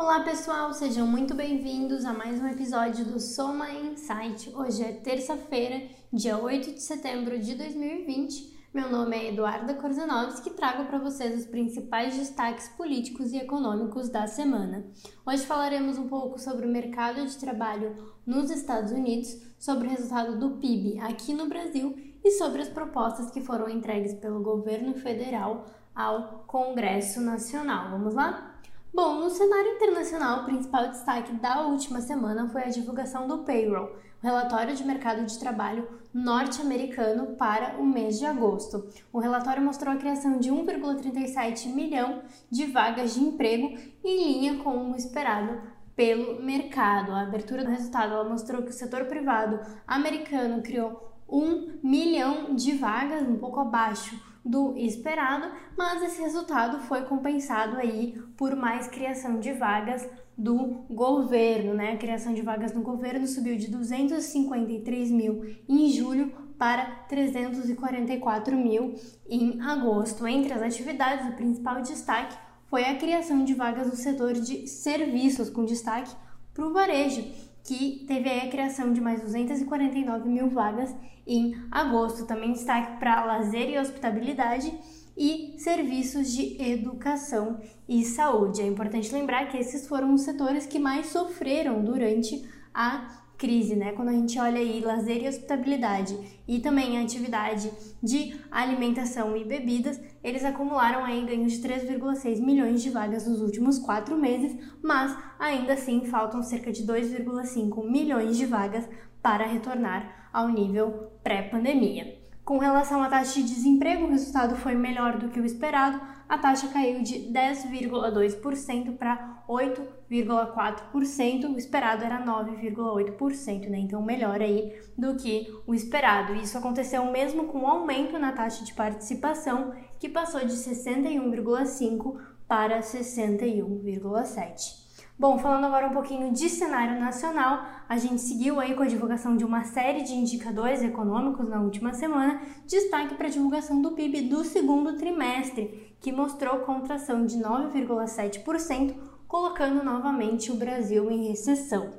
Olá pessoal, sejam muito bem-vindos a mais um episódio do Soma Insight. Hoje é terça-feira, dia 8 de setembro de 2020. Meu nome é Eduarda Korzanovski e trago para vocês os principais destaques políticos e econômicos da semana. Hoje falaremos um pouco sobre o mercado de trabalho nos Estados Unidos, sobre o resultado do PIB aqui no Brasil e sobre as propostas que foram entregues pelo governo federal ao Congresso Nacional. Vamos lá? Bom, no cenário internacional, o principal destaque da última semana foi a divulgação do payroll, o relatório de mercado de trabalho norte-americano para o mês de agosto. O relatório mostrou a criação de 1,37 milhão de vagas de emprego em linha com o esperado pelo mercado. A abertura do resultado mostrou que o setor privado americano criou 1 milhão de vagas, um pouco abaixo do esperado, mas esse resultado foi compensado aí por mais criação de vagas do governo, né? A criação de vagas no governo subiu de 253 mil em julho para 344 mil em agosto. Entre as atividades, o principal destaque foi a criação de vagas no setor de serviços, com destaque para o varejo, que teve a criação de mais 249 mil vagas em agosto. Também destaque para lazer e hospitabilidade e serviços de educação e saúde. É importante lembrar que esses foram os setores que mais sofreram durante a crise, né? Quando a gente olha aí lazer e hospitabilidade e também a atividade de alimentação e bebidas, eles acumularam aí ganhos de 3,6 milhões de vagas nos últimos quatro meses, mas ainda assim faltam cerca de 2,5 milhões de vagas para retornar ao nível pré-pandemia. Com relação à taxa de desemprego, o resultado foi melhor do que o esperado. A taxa caiu de 10,2% para 8,4%. O esperado era 9,8%, né? Então melhor aí do que o esperado. Isso aconteceu mesmo com o um aumento na taxa de participação, que passou de 61,5 para 61,7. Bom, falando agora um pouquinho de cenário nacional, a gente seguiu aí com a divulgação de uma série de indicadores econômicos na última semana, destaque para a divulgação do PIB do segundo trimestre, que mostrou contração de 9,7%, colocando novamente o Brasil em recessão.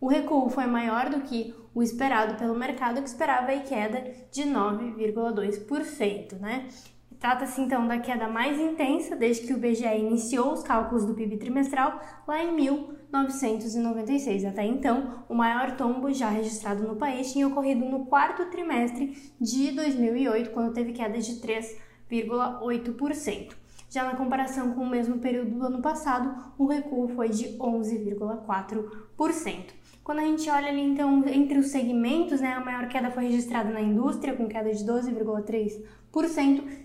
O recuo foi maior do que o esperado pelo mercado, que esperava a queda de 9,2%, né? Trata-se então da queda mais intensa desde que o BGE iniciou os cálculos do PIB trimestral lá em 1996. Até então, o maior tombo já registrado no país tinha ocorrido no quarto trimestre de 2008, quando teve queda de 3,8%. Já na comparação com o mesmo período do ano passado, o recuo foi de 11,4%. Quando a gente olha ali, então, entre os segmentos, né, a maior queda foi registrada na indústria, com queda de 12,3%,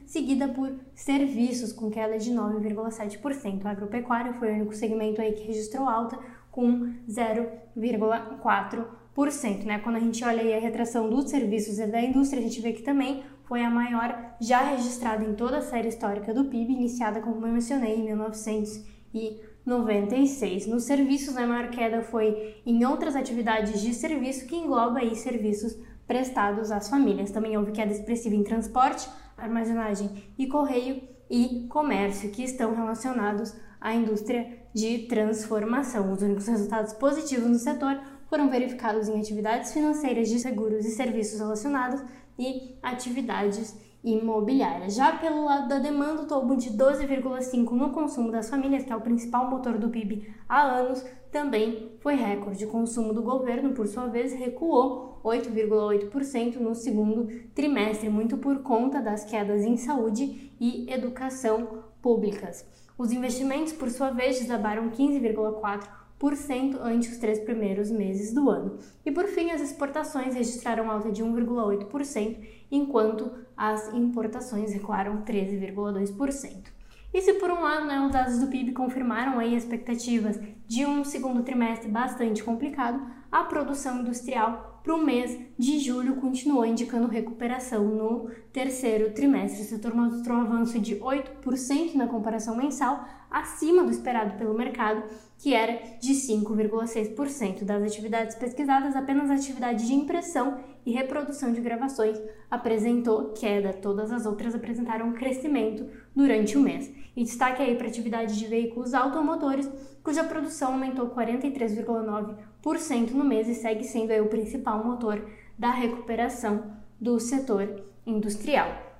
seguida por serviços, com queda de 9,7%. A agropecuária foi o único segmento aí que registrou alta, com 0,4%. Né? Quando a gente olha a retração dos serviços e da indústria, a gente vê que também foi a maior já registrada em toda a série histórica do PIB, iniciada, como eu mencionei, em 1900 e 96. Nos serviços, a maior queda foi em outras atividades de serviço, que engloba aí serviços prestados às famílias. Também houve queda expressiva em transporte, armazenagem e correio e comércio, que estão relacionados à indústria de transformação. Os únicos resultados positivos no setor foram verificados em atividades financeiras de seguros e serviços relacionados e atividades imobiliária. Já pelo lado da demanda, o tombo de 12,5% no consumo das famílias, que é o principal motor do PIB há anos, também foi recorde. O consumo do governo, por sua vez, recuou 8,8% no segundo trimestre, muito por conta das quedas em saúde e educação públicas. Os investimentos, por sua vez, desabaram 15,4% ante os três primeiros meses do ano. E por fim, as exportações registraram alta de 1,8%, enquanto as importações recuaram 13,2%. E se por um lado né, os dados do PIB confirmaram aí expectativas de um segundo trimestre bastante complicado, a produção industrial para o mês de julho continuou indicando recuperação no terceiro trimestre. O setor mostrou um avanço de 8% na comparação mensal, acima do esperado pelo mercado, que era de 5,6%. Das atividades pesquisadas, apenas a atividade de impressão e reprodução de gravações apresentou queda, todas as outras apresentaram crescimento durante o mês. E destaque aí para a atividade de veículos automotores, cuja produção aumentou 43,9% no mês e segue sendo aí o principal motor da recuperação do setor industrial.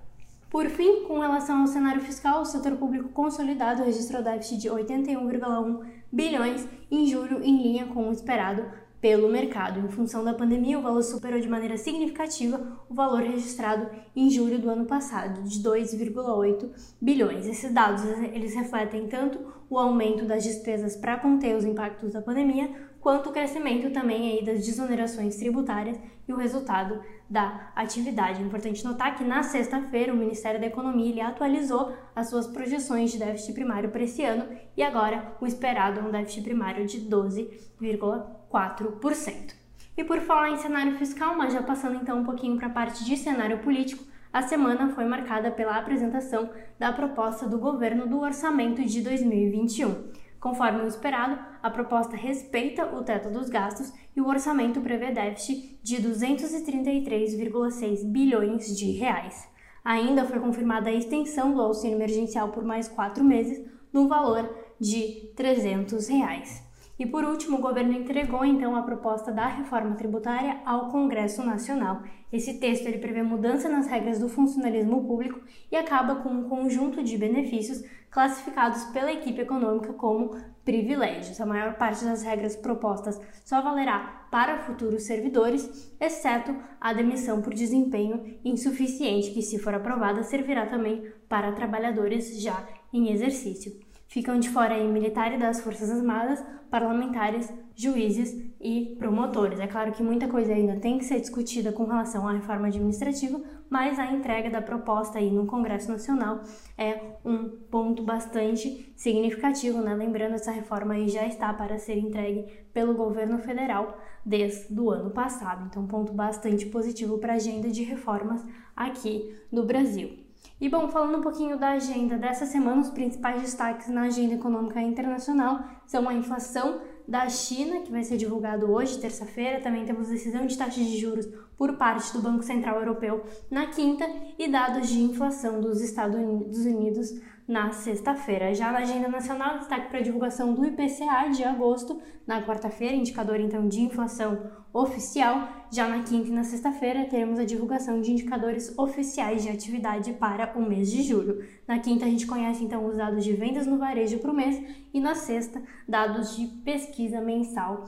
Por fim, com relação ao cenário fiscal, o setor público consolidado registrou déficit de 81,1 bilhões em julho, em linha com o esperado pelo mercado. Em função da pandemia, o valor superou de maneira significativa o valor registrado em julho do ano passado, de 2,8 bilhões. Esses dados eles refletem tanto o aumento das despesas para conter os impactos da pandemia, quanto o crescimento também aí das desonerações tributárias e o resultado da atividade. É importante notar que na sexta-feira o Ministério da Economia ele atualizou as suas projeções de déficit primário para esse ano e agora o esperado é um déficit primário de 12,4%. E por falar em cenário fiscal, mas já passando então um pouquinho para a parte de cenário político, a semana foi marcada pela apresentação da proposta do governo do orçamento de 2021. Conforme o esperado, a proposta respeita o teto dos gastos e o orçamento prevê déficit de 233,6 bilhões de reais. Ainda foi confirmada a extensão do auxílio emergencial por mais quatro meses, no valor de 300 reais. E por último, o governo entregou então a proposta da reforma tributária ao Congresso Nacional. Esse texto ele prevê mudança nas regras do funcionalismo público e acaba com um conjunto de benefícios classificados pela equipe econômica como privilégios. A maior parte das regras propostas só valerá para futuros servidores, exceto a demissão por desempenho insuficiente, que, se for aprovada, servirá também para trabalhadores já em exercício. Ficam de fora aí militares das Forças Armadas, parlamentares, juízes e promotores. É claro que muita coisa ainda tem que ser discutida com relação à reforma administrativa, mas a entrega da proposta aí no Congresso Nacional é um ponto bastante significativo, né? Lembrando, essa reforma aí já está para ser entregue pelo governo federal desde o ano passado. Então, um ponto bastante positivo para a agenda de reformas aqui no Brasil. E bom, falando um pouquinho da agenda dessa semana, os principais destaques na agenda econômica internacional são a inflação da China, que vai ser divulgado hoje, terça-feira. Também temos decisão de taxas de juros por parte do Banco Central Europeu na quinta e dados de inflação dos Estados Unidos na sexta-feira. Já na agenda nacional, destaque para a divulgação do IPCA de agosto, na quarta-feira, indicador então de inflação oficial. Já na quinta e na sexta-feira, teremos a divulgação de indicadores oficiais de atividade para o mês de julho. Na quinta, a gente conhece então os dados de vendas no varejo para o mês e na sexta, dados de pesquisa mensal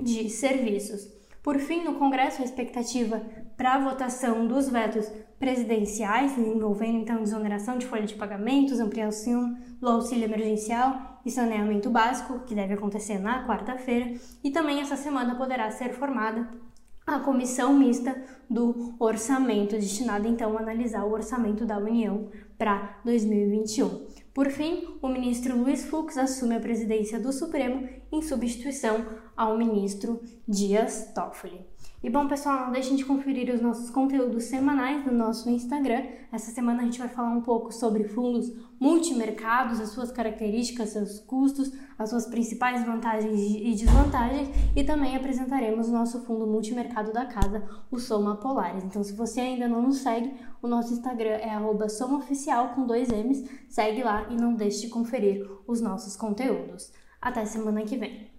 de serviços. Por fim, no Congresso, a expectativa para a votação dos vetos presidenciais, envolvendo então desoneração de folha de pagamentos, ampliação do auxílio emergencial e saneamento básico, que deve acontecer na quarta-feira, e também essa semana poderá ser formada a comissão mista do orçamento, destinada então a analisar o orçamento da União para 2021. Por fim, o ministro Luiz Fux assume a presidência do Supremo em substituição ao ministro Dias Toffoli. E bom, pessoal, não deixem de conferir os nossos conteúdos semanais no nosso Instagram. Essa semana a gente vai falar um pouco sobre fundos multimercados, as suas características, seus custos, as suas principais vantagens e desvantagens e também apresentaremos o nosso fundo multimercado da casa, o Soma Polares. Então, se você ainda não nos segue, o nosso Instagram é @somaoficial com dois M's. Segue lá e não deixe de conferir os nossos conteúdos. Até semana que vem.